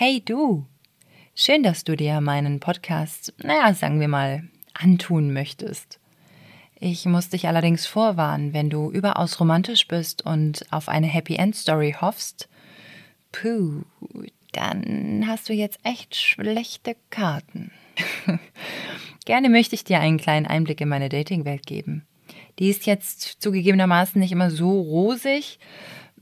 Hey du! Schön, dass du dir meinen Podcast, naja, sagen wir mal, antun möchtest. Ich muss dich allerdings vorwarnen, wenn du überaus romantisch bist und auf eine Happy End Story hoffst, puh, dann hast du jetzt echt schlechte Karten. Gerne möchte ich dir einen kleinen Einblick in meine Dating-Welt geben. Die ist jetzt zugegebenermaßen nicht immer so rosig,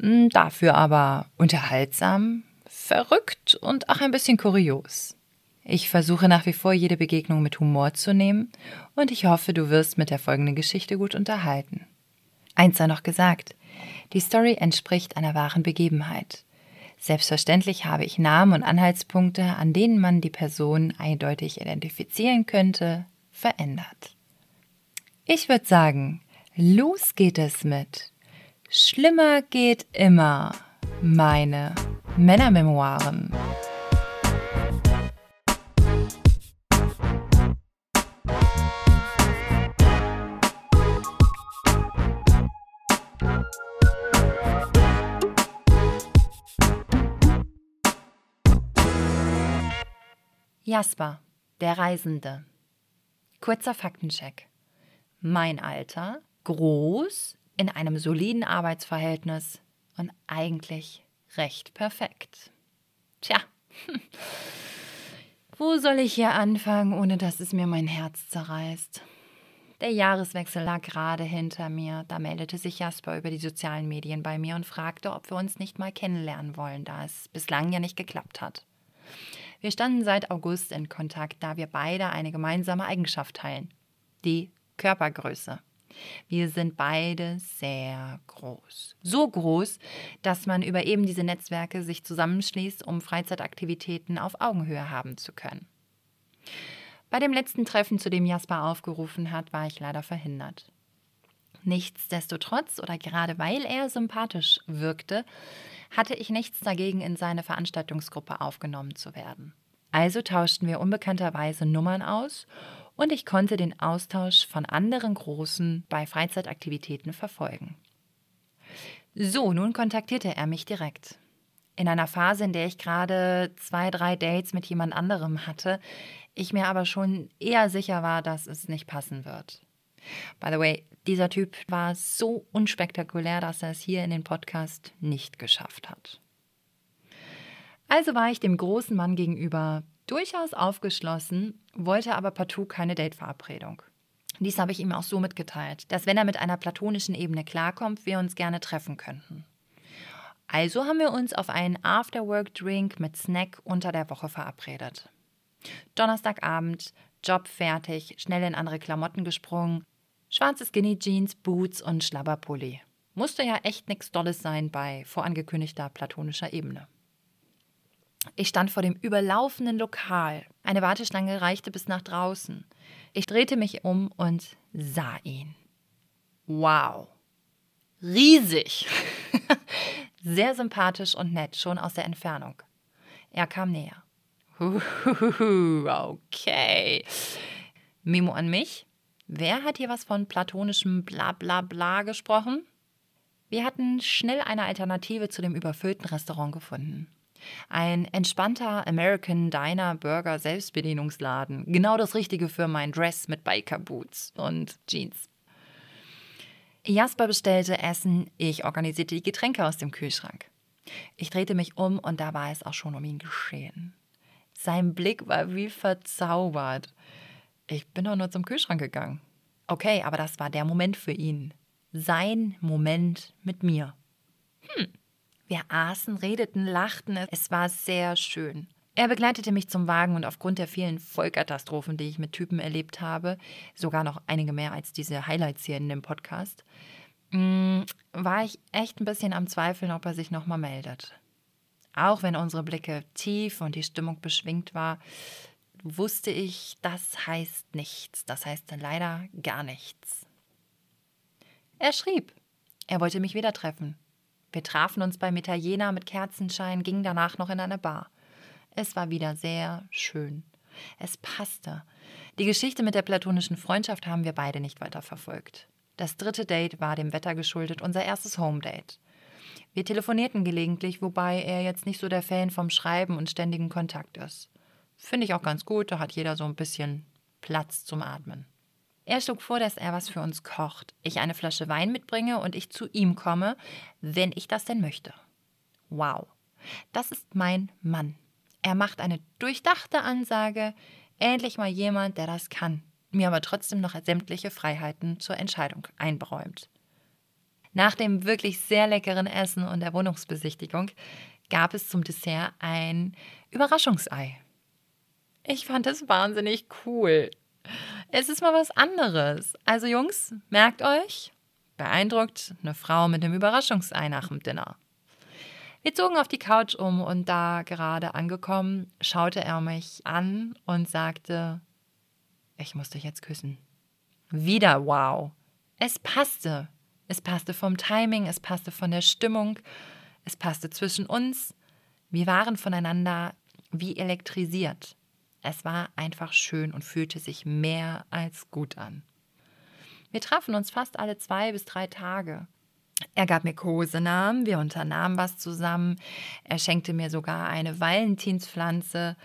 hm, dafür aber unterhaltsam, verrückt und auch ein bisschen kurios. Ich versuche nach wie vor jede Begegnung mit Humor zu nehmen und ich hoffe, du wirst mit der folgenden Geschichte gut unterhalten. Eins sei noch gesagt, die Story entspricht einer wahren Begebenheit. Selbstverständlich habe ich Namen und Anhaltspunkte, an denen man die Person eindeutig identifizieren könnte, verändert. Ich würde sagen, los geht es mit Schlimmer geht immer. Meine Männermemoiren. Jasper, der Reisende. Kurzer Faktencheck. Mein Alter, groß, in einem soliden Arbeitsverhältnis und eigentlich recht perfekt. Tja, wo soll ich hier anfangen, ohne dass es mir mein Herz zerreißt? Der Jahreswechsel lag gerade hinter mir. Da meldete sich Jasper über die sozialen Medien bei mir und fragte, ob wir uns nicht mal kennenlernen wollen, da es bislang ja nicht geklappt hat. Wir standen seit August in Kontakt, da wir beide eine gemeinsame Eigenschaft teilen. Die Körpergröße. Wir sind beide sehr groß. So groß, dass man über eben diese Netzwerke sich zusammenschließt, um Freizeitaktivitäten auf Augenhöhe haben zu können. Bei dem letzten Treffen, zu dem Jasper aufgerufen hat, war ich leider verhindert. Nichtsdestotrotz oder gerade weil er sympathisch wirkte, hatte ich nichts dagegen, in seine Veranstaltungsgruppe aufgenommen zu werden. Also tauschten wir unbekannterweise Nummern aus und ich konnte den Austausch von anderen Großen bei Freizeitaktivitäten verfolgen. So, nun kontaktierte er mich direkt. In einer Phase, in der ich gerade zwei, drei Dates mit jemand anderem hatte, ich mir aber schon eher sicher war, dass es nicht passen wird. By the way, dieser Typ war so unspektakulär, dass er es hier in den Podcast nicht geschafft hat. Also war ich dem großen Mann gegenüber durchaus aufgeschlossen, wollte aber partout keine Dateverabredung. Dies habe ich ihm auch so mitgeteilt, dass wenn er mit einer platonischen Ebene klarkommt, wir uns gerne treffen könnten. Also haben wir uns auf einen Afterwork-Drink mit Snack unter der Woche verabredet. Donnerstagabend, Job fertig, schnell in andere Klamotten gesprungen, schwarze Skinny Jeans, Boots und Schlabberpulli. Musste ja echt nichts Dolles sein bei vorangekündigter platonischer Ebene. Ich stand vor dem überlaufenden Lokal. Eine Warteschlange reichte bis nach draußen. Ich drehte mich um und sah ihn. Wow. Riesig. Sehr sympathisch und nett, schon aus der Entfernung. Er kam näher. Okay. Memo an mich. Wer hat hier was von platonischem Blablabla Bla, Bla gesprochen? Wir hatten schnell eine Alternative zu dem überfüllten Restaurant gefunden. Ein entspannter American Diner Burger Selbstbedienungsladen. Genau das Richtige für mein Dress mit Biker Boots und Jeans. Jasper bestellte Essen, ich organisierte die Getränke aus dem Kühlschrank. Ich drehte mich um und da war es auch schon um ihn geschehen. Sein Blick war wie verzaubert. Ich bin doch nur zum Kühlschrank gegangen. Okay, aber das war der Moment für ihn. Sein Moment mit mir. Hm. Wir aßen, redeten, lachten. Es war sehr schön. Er begleitete mich zum Wagen und aufgrund der vielen Vollkatastrophen, die ich mit Typen erlebt habe, sogar noch einige mehr als diese Highlights hier in dem Podcast, mm, war ich echt ein bisschen am Zweifeln, ob er sich nochmal meldet. Auch wenn unsere Blicke tief und die Stimmung beschwingt war, wusste ich, das heißt nichts. Das heißt leider gar nichts. Er schrieb, er wollte mich wieder treffen. Wir trafen uns beim Italiener mit Kerzenschein, gingen danach noch in eine Bar. Es war wieder sehr schön. Es passte. Die Geschichte mit der platonischen Freundschaft haben wir beide nicht weiter verfolgt. Das dritte Date war dem Wetter geschuldet, unser erstes Home Date. Wir telefonierten gelegentlich, wobei er jetzt nicht so der Fan vom Schreiben und ständigen Kontakt ist. Finde ich auch ganz gut, da hat jeder so ein bisschen Platz zum Atmen. Er schlug vor, dass er was für uns kocht, ich eine Flasche Wein mitbringe und ich zu ihm komme, wenn ich das denn möchte. Wow, das ist mein Mann. Er macht eine durchdachte Ansage, endlich mal jemand, der das kann, mir aber trotzdem noch sämtliche Freiheiten zur Entscheidung einberäumt. Nach dem wirklich sehr leckeren Essen und der Wohnungsbesichtigung gab es zum Dessert ein Überraschungsei. Ich fand es wahnsinnig cool. Es ist mal was anderes. Also Jungs, merkt euch, beeindruckt eine Frau mit dem Überraschungsei nach dem Dinner. Wir zogen auf die Couch um und da gerade angekommen, schaute er mich an und sagte, ich muss dich jetzt küssen. Wieder wow. Es passte. Es passte vom Timing, es passte von der Stimmung, es passte zwischen uns. Wir waren voneinander wie elektrisiert. Es war einfach schön und fühlte sich mehr als gut an. Wir trafen uns fast alle zwei bis drei Tage. Er gab mir Kosenamen, wir unternahmen was zusammen. Er schenkte mir sogar eine Valentinspflanze.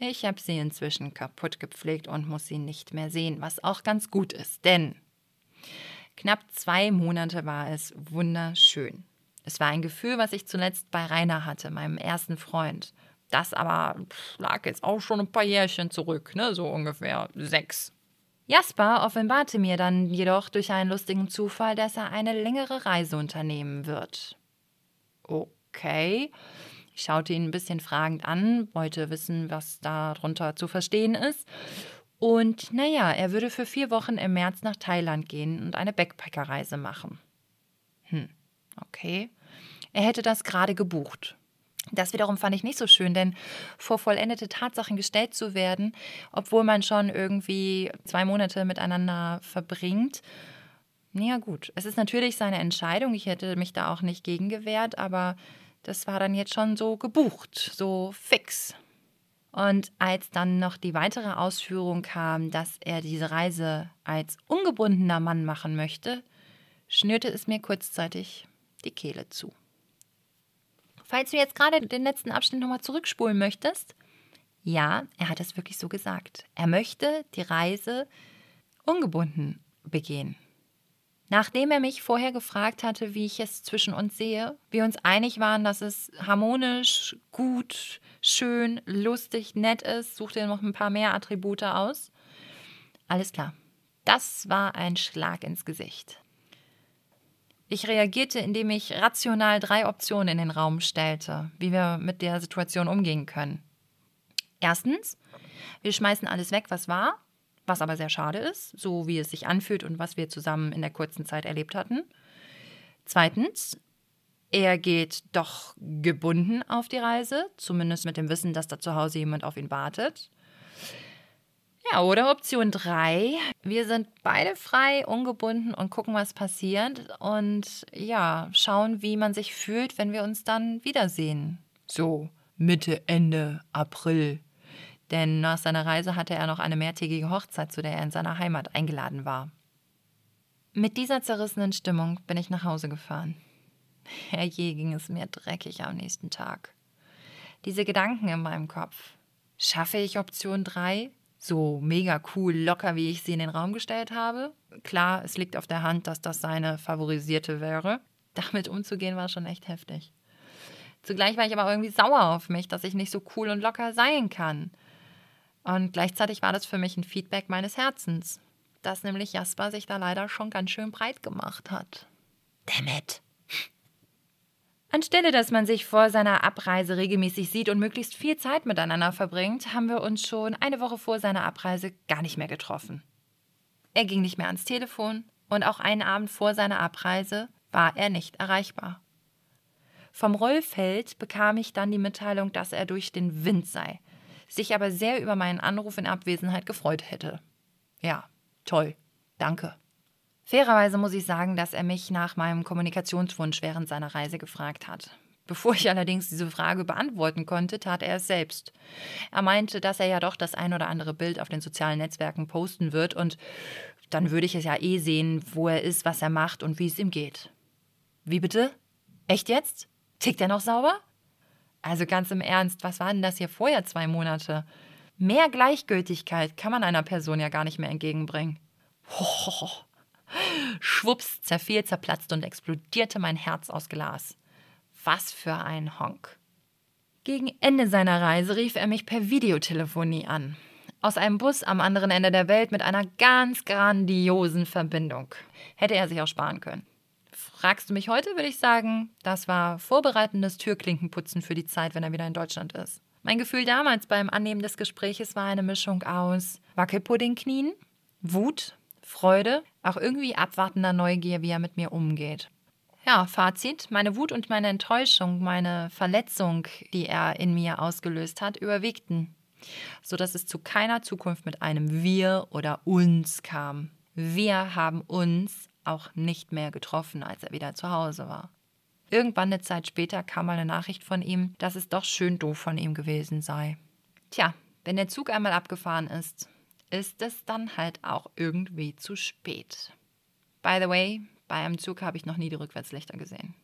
Ich habe sie inzwischen kaputt gepflegt und muss sie nicht mehr sehen, was auch ganz gut ist, denn Knapp zwei Monate war es wunderschön. Es war ein Gefühl, was ich zuletzt bei Rainer hatte, meinem ersten Freund. Das aber lag jetzt auch schon ein paar Jährchen zurück, ne? so ungefähr sechs. Jasper offenbarte mir dann jedoch durch einen lustigen Zufall, dass er eine längere Reise unternehmen wird. Okay. Ich schaute ihn ein bisschen fragend an, wollte wissen, was darunter zu verstehen ist und naja, er würde für vier Wochen im März nach Thailand gehen und eine Backpackerreise machen. Hm, okay. Er hätte das gerade gebucht. Das wiederum fand ich nicht so schön, denn vor vollendete Tatsachen gestellt zu werden, obwohl man schon irgendwie zwei Monate miteinander verbringt. Ja gut, es ist natürlich seine Entscheidung. Ich hätte mich da auch nicht gegen gewehrt, aber das war dann jetzt schon so gebucht, so fix. Und als dann noch die weitere Ausführung kam, dass er diese Reise als ungebundener Mann machen möchte, schnürte es mir kurzzeitig die Kehle zu. Falls du jetzt gerade den letzten Abschnitt nochmal zurückspulen möchtest, ja, er hat es wirklich so gesagt. Er möchte die Reise ungebunden begehen. Nachdem er mich vorher gefragt hatte, wie ich es zwischen uns sehe, wir uns einig waren, dass es harmonisch, gut, schön, lustig, nett ist, suchte er noch ein paar mehr Attribute aus. Alles klar. Das war ein Schlag ins Gesicht. Ich reagierte, indem ich rational drei Optionen in den Raum stellte, wie wir mit der Situation umgehen können. Erstens, wir schmeißen alles weg, was war was aber sehr schade ist, so wie es sich anfühlt und was wir zusammen in der kurzen Zeit erlebt hatten. Zweitens, er geht doch gebunden auf die Reise, zumindest mit dem Wissen, dass da zu Hause jemand auf ihn wartet. Ja, oder Option 3. Wir sind beide frei, ungebunden und gucken, was passiert. Und ja, schauen, wie man sich fühlt, wenn wir uns dann wiedersehen. So Mitte, Ende April denn nach seiner Reise hatte er noch eine mehrtägige Hochzeit, zu der er in seiner Heimat eingeladen war. Mit dieser zerrissenen Stimmung bin ich nach Hause gefahren. Herrje, ging es mir dreckig am nächsten Tag. Diese Gedanken in meinem Kopf. Schaffe ich Option 3? So mega cool, locker, wie ich sie in den Raum gestellt habe? Klar, es liegt auf der Hand, dass das seine favorisierte wäre. Damit umzugehen war schon echt heftig. Zugleich war ich aber irgendwie sauer auf mich, dass ich nicht so cool und locker sein kann. Und gleichzeitig war das für mich ein Feedback meines Herzens, dass nämlich Jasper sich da leider schon ganz schön breit gemacht hat. Damn it. Anstelle, dass man sich vor seiner Abreise regelmäßig sieht und möglichst viel Zeit miteinander verbringt, haben wir uns schon eine Woche vor seiner Abreise gar nicht mehr getroffen. Er ging nicht mehr ans Telefon und auch einen Abend vor seiner Abreise war er nicht erreichbar. Vom Rollfeld bekam ich dann die Mitteilung, dass er durch den Wind sei sich aber sehr über meinen Anruf in Abwesenheit gefreut hätte. Ja, toll. Danke. Fairerweise muss ich sagen, dass er mich nach meinem Kommunikationswunsch während seiner Reise gefragt hat. Bevor ich allerdings diese Frage beantworten konnte, tat er es selbst. Er meinte, dass er ja doch das ein oder andere Bild auf den sozialen Netzwerken posten wird und dann würde ich es ja eh sehen, wo er ist, was er macht und wie es ihm geht. Wie bitte? Echt jetzt? Tickt er noch sauber? Also ganz im Ernst, was war denn das hier vorher zwei Monate? Mehr Gleichgültigkeit kann man einer Person ja gar nicht mehr entgegenbringen. Hohoho. Schwupps, zerfiel, zerplatzte und explodierte mein Herz aus Glas. Was für ein Honk. Gegen Ende seiner Reise rief er mich per Videotelefonie an. Aus einem Bus am anderen Ende der Welt mit einer ganz grandiosen Verbindung. Hätte er sich auch sparen können. Fragst du mich heute, würde ich sagen, das war vorbereitendes Türklinkenputzen für die Zeit, wenn er wieder in Deutschland ist. Mein Gefühl damals beim Annehmen des Gespräches war eine Mischung aus Wackelpuddingknien, Wut, Freude, auch irgendwie abwartender Neugier, wie er mit mir umgeht. Ja, Fazit, meine Wut und meine Enttäuschung, meine Verletzung, die er in mir ausgelöst hat, überwiegten, sodass es zu keiner Zukunft mit einem Wir oder uns kam. Wir haben uns auch nicht mehr getroffen, als er wieder zu Hause war. Irgendwann eine Zeit später kam eine Nachricht von ihm, dass es doch schön doof von ihm gewesen sei. Tja, wenn der Zug einmal abgefahren ist, ist es dann halt auch irgendwie zu spät. By the way, bei einem Zug habe ich noch nie die Rückwärtslichter gesehen.